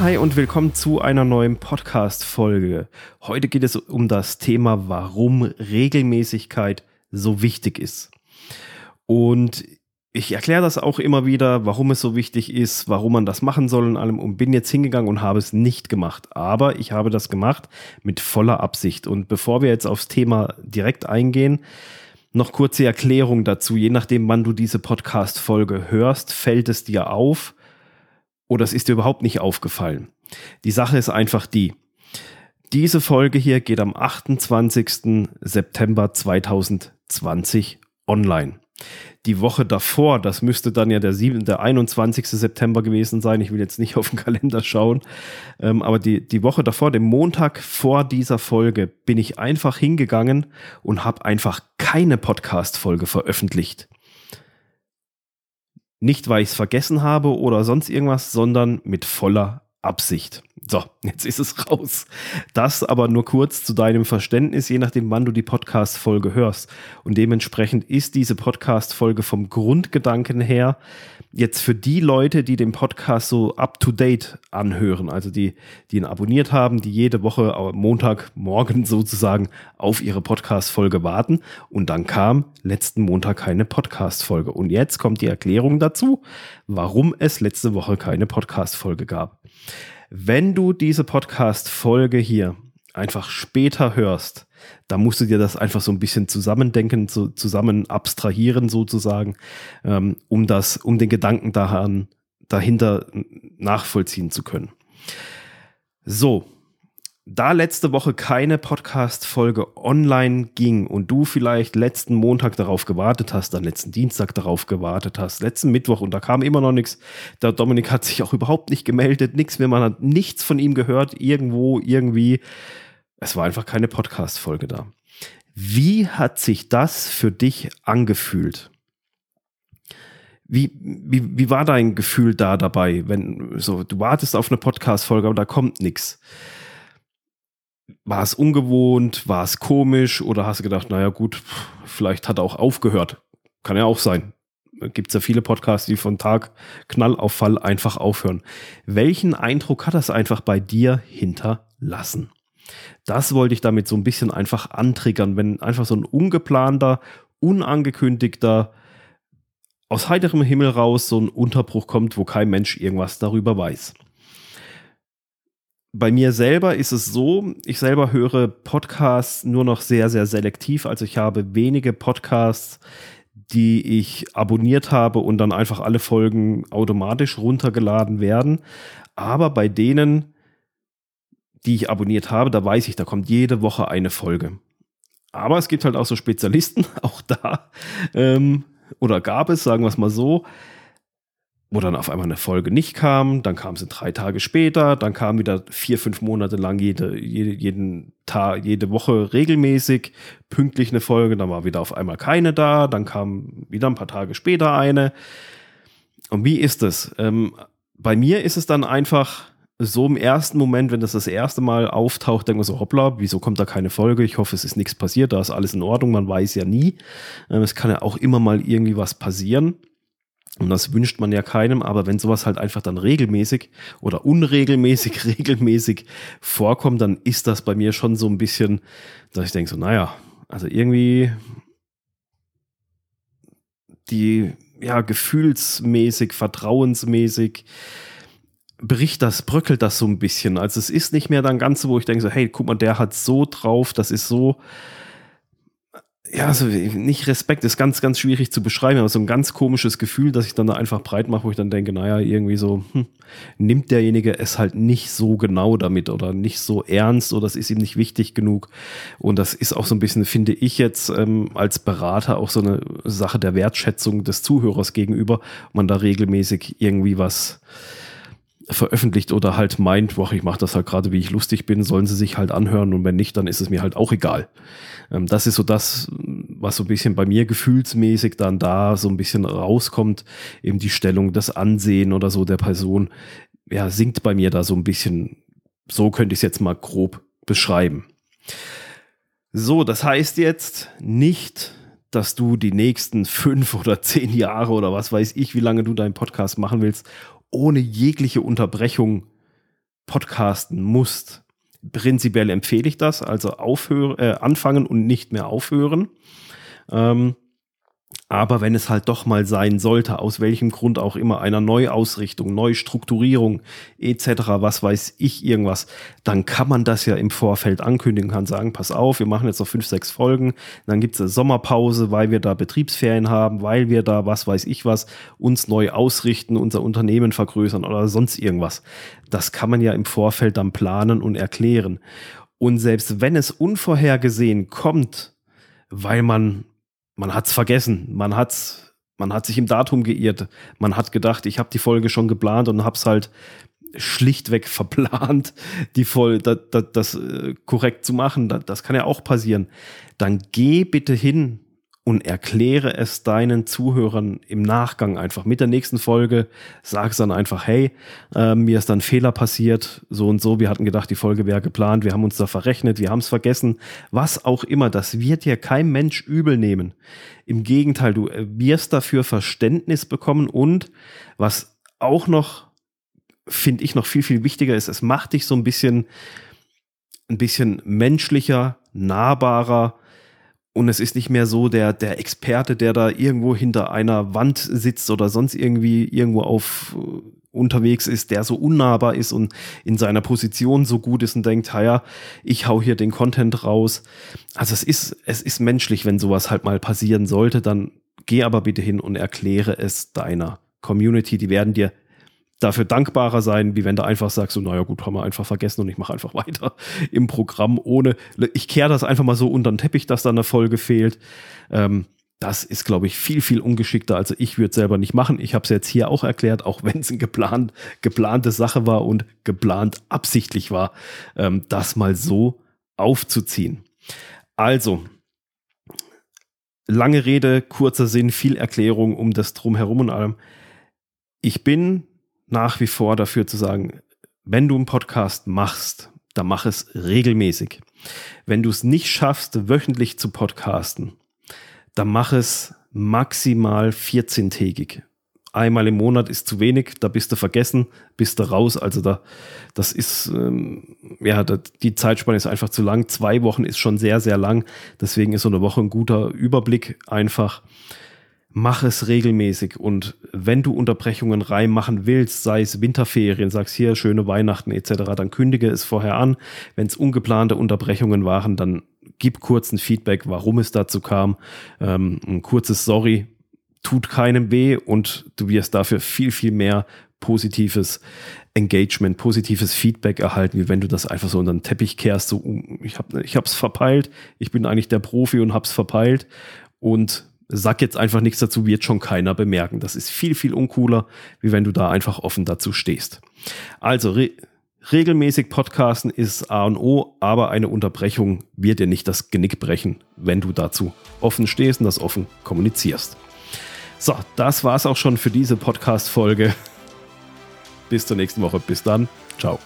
Hi und willkommen zu einer neuen Podcast-Folge. Heute geht es um das Thema, warum Regelmäßigkeit so wichtig ist. Und ich erkläre das auch immer wieder, warum es so wichtig ist, warum man das machen soll und allem und bin jetzt hingegangen und habe es nicht gemacht. Aber ich habe das gemacht mit voller Absicht. Und bevor wir jetzt aufs Thema direkt eingehen, noch kurze Erklärung dazu. Je nachdem, wann du diese Podcast-Folge hörst, fällt es dir auf oder es ist dir überhaupt nicht aufgefallen. Die Sache ist einfach die. Diese Folge hier geht am 28. September 2020 online die Woche davor, das müsste dann ja der, 7, der 21. September gewesen sein, ich will jetzt nicht auf den Kalender schauen, ähm, aber die, die Woche davor, dem Montag vor dieser Folge, bin ich einfach hingegangen und habe einfach keine Podcast-Folge veröffentlicht. Nicht, weil ich es vergessen habe oder sonst irgendwas, sondern mit voller Absicht. So, jetzt ist es raus. Das aber nur kurz zu deinem Verständnis, je nachdem, wann du die Podcast-Folge hörst. Und dementsprechend ist diese Podcast-Folge vom Grundgedanken her jetzt für die Leute, die den Podcast so up-to-date anhören, also die, die ihn abonniert haben, die jede Woche Montagmorgen sozusagen auf ihre Podcast-Folge warten. Und dann kam letzten Montag keine Podcast-Folge. Und jetzt kommt die Erklärung dazu, warum es letzte Woche keine Podcast-Folge gab. Wenn du diese Podcast-Folge hier einfach später hörst, da musst du dir das einfach so ein bisschen zusammendenken, so zusammen abstrahieren sozusagen, ähm, um das, um den Gedanken daran, dahinter nachvollziehen zu können. So, da letzte Woche keine Podcast-Folge online ging und du vielleicht letzten Montag darauf gewartet hast, dann letzten Dienstag darauf gewartet hast, letzten Mittwoch und da kam immer noch nichts. Der Dominik hat sich auch überhaupt nicht gemeldet, nichts mehr, man hat nichts von ihm gehört, irgendwo, irgendwie. Es war einfach keine Podcast-Folge da. Wie hat sich das für dich angefühlt? Wie, wie, wie war dein Gefühl da dabei, wenn so, du wartest auf eine Podcast-Folge, aber da kommt nichts? War es ungewohnt, war es komisch oder hast du gedacht, naja gut, vielleicht hat er auch aufgehört. Kann ja auch sein. Gibt es ja viele Podcasts, die von Tag Knall auf Fall einfach aufhören. Welchen Eindruck hat das einfach bei dir hinterlassen? Das wollte ich damit so ein bisschen einfach antriggern, wenn einfach so ein ungeplanter, unangekündigter, aus heiterem Himmel raus so ein Unterbruch kommt, wo kein Mensch irgendwas darüber weiß bei mir selber ist es so, ich selber höre Podcasts nur noch sehr, sehr selektiv. Also ich habe wenige Podcasts, die ich abonniert habe und dann einfach alle Folgen automatisch runtergeladen werden. Aber bei denen, die ich abonniert habe, da weiß ich, da kommt jede Woche eine Folge. Aber es gibt halt auch so Spezialisten, auch da, ähm, oder gab es, sagen wir es mal so, wo dann auf einmal eine Folge nicht kam, dann kam sie drei Tage später, dann kam wieder vier, fünf Monate lang jede, jede, jeden Tag, jede Woche regelmäßig pünktlich eine Folge, dann war wieder auf einmal keine da, dann kam wieder ein paar Tage später eine. Und wie ist es? Ähm, bei mir ist es dann einfach so im ersten Moment, wenn das das erste Mal auftaucht, denken wir so, hoppla, wieso kommt da keine Folge? Ich hoffe, es ist nichts passiert, da ist alles in Ordnung, man weiß ja nie. Ähm, es kann ja auch immer mal irgendwie was passieren. Und das wünscht man ja keinem, aber wenn sowas halt einfach dann regelmäßig oder unregelmäßig, regelmäßig vorkommt, dann ist das bei mir schon so ein bisschen, dass ich denke so, naja, also irgendwie die, ja, gefühlsmäßig, vertrauensmäßig bricht das, bröckelt das so ein bisschen. Also es ist nicht mehr dann ganz so, wo ich denke so, hey, guck mal, der hat so drauf, das ist so, ja, also nicht Respekt, ist ganz, ganz schwierig zu beschreiben, aber so ein ganz komisches Gefühl, dass ich dann da einfach breit mache, wo ich dann denke, naja, irgendwie so, hm, nimmt derjenige es halt nicht so genau damit oder nicht so ernst oder es ist ihm nicht wichtig genug. Und das ist auch so ein bisschen, finde ich jetzt ähm, als Berater auch so eine Sache der Wertschätzung des Zuhörers gegenüber, man da regelmäßig irgendwie was veröffentlicht oder halt meint, boah, ich mache das halt gerade, wie ich lustig bin, sollen sie sich halt anhören und wenn nicht, dann ist es mir halt auch egal. Ähm, das ist so das, was so ein bisschen bei mir gefühlsmäßig dann da so ein bisschen rauskommt, eben die Stellung, das Ansehen oder so der Person, ja, sinkt bei mir da so ein bisschen, so könnte ich es jetzt mal grob beschreiben. So, das heißt jetzt nicht, dass du die nächsten fünf oder zehn Jahre oder was weiß ich, wie lange du deinen Podcast machen willst, ohne jegliche Unterbrechung podcasten musst, prinzipiell empfehle ich das, also aufhören, äh, anfangen und nicht mehr aufhören. Ähm, aber wenn es halt doch mal sein sollte, aus welchem Grund auch immer, einer Neuausrichtung, Neustrukturierung etc., was weiß ich irgendwas, dann kann man das ja im Vorfeld ankündigen, kann sagen, pass auf, wir machen jetzt noch fünf, sechs Folgen, dann gibt es eine Sommerpause, weil wir da Betriebsferien haben, weil wir da, was weiß ich was, uns neu ausrichten, unser Unternehmen vergrößern oder sonst irgendwas. Das kann man ja im Vorfeld dann planen und erklären. Und selbst wenn es unvorhergesehen kommt, weil man man hat's vergessen, man hat's, man hat sich im Datum geirrt, man hat gedacht, ich habe die Folge schon geplant und hab's halt schlichtweg verplant, die voll das, das, das äh, korrekt zu machen. Das, das kann ja auch passieren. Dann geh bitte hin und erkläre es deinen Zuhörern im Nachgang einfach mit der nächsten Folge. Sag es dann einfach, hey, äh, mir ist dann Fehler passiert, so und so. Wir hatten gedacht, die Folge wäre geplant, wir haben uns da verrechnet, wir haben es vergessen. Was auch immer, das wird dir kein Mensch übel nehmen. Im Gegenteil, du wirst dafür Verständnis bekommen und was auch noch, finde ich, noch viel, viel wichtiger ist, es macht dich so ein bisschen, ein bisschen menschlicher, nahbarer, und es ist nicht mehr so der, der Experte, der da irgendwo hinter einer Wand sitzt oder sonst irgendwie irgendwo auf uh, unterwegs ist, der so unnahbar ist und in seiner Position so gut ist und denkt, ja, ich hau hier den Content raus. Also es ist, es ist menschlich, wenn sowas halt mal passieren sollte, dann geh aber bitte hin und erkläre es deiner Community. Die werden dir dafür dankbarer sein, wie wenn du einfach sagst, so, naja gut, haben wir einfach vergessen und ich mache einfach weiter im Programm ohne, ich kehre das einfach mal so unter den Teppich, dass da eine Folge fehlt. Ähm, das ist, glaube ich, viel, viel ungeschickter. Also ich würde es selber nicht machen. Ich habe es jetzt hier auch erklärt, auch wenn es eine geplant, geplante Sache war und geplant absichtlich war, ähm, das mal so aufzuziehen. Also, lange Rede, kurzer Sinn, viel Erklärung um das drumherum und allem. Ich bin nach wie vor dafür zu sagen, wenn du einen Podcast machst, dann mach es regelmäßig. Wenn du es nicht schaffst, wöchentlich zu podcasten, dann mach es maximal 14-tägig. Einmal im Monat ist zu wenig, da bist du vergessen, bist du raus. Also da, das ist, ähm, ja, da, die Zeitspanne ist einfach zu lang. Zwei Wochen ist schon sehr, sehr lang. Deswegen ist so eine Woche ein guter Überblick einfach mach es regelmäßig. Und wenn du Unterbrechungen reinmachen willst, sei es Winterferien, sagst hier schöne Weihnachten etc., dann kündige es vorher an. Wenn es ungeplante Unterbrechungen waren, dann gib kurz ein Feedback, warum es dazu kam. Ähm, ein kurzes Sorry tut keinem weh und du wirst dafür viel, viel mehr positives Engagement, positives Feedback erhalten, wie wenn du das einfach so unter den Teppich kehrst, so ich habe ich verpeilt, ich bin eigentlich der Profi und hab's verpeilt und sag jetzt einfach nichts dazu, wird schon keiner bemerken. Das ist viel, viel uncooler, wie wenn du da einfach offen dazu stehst. Also re regelmäßig Podcasten ist A und O, aber eine Unterbrechung wird dir nicht das Genick brechen, wenn du dazu offen stehst und das offen kommunizierst. So, das war's auch schon für diese Podcast-Folge. Bis zur nächsten Woche. Bis dann. Ciao.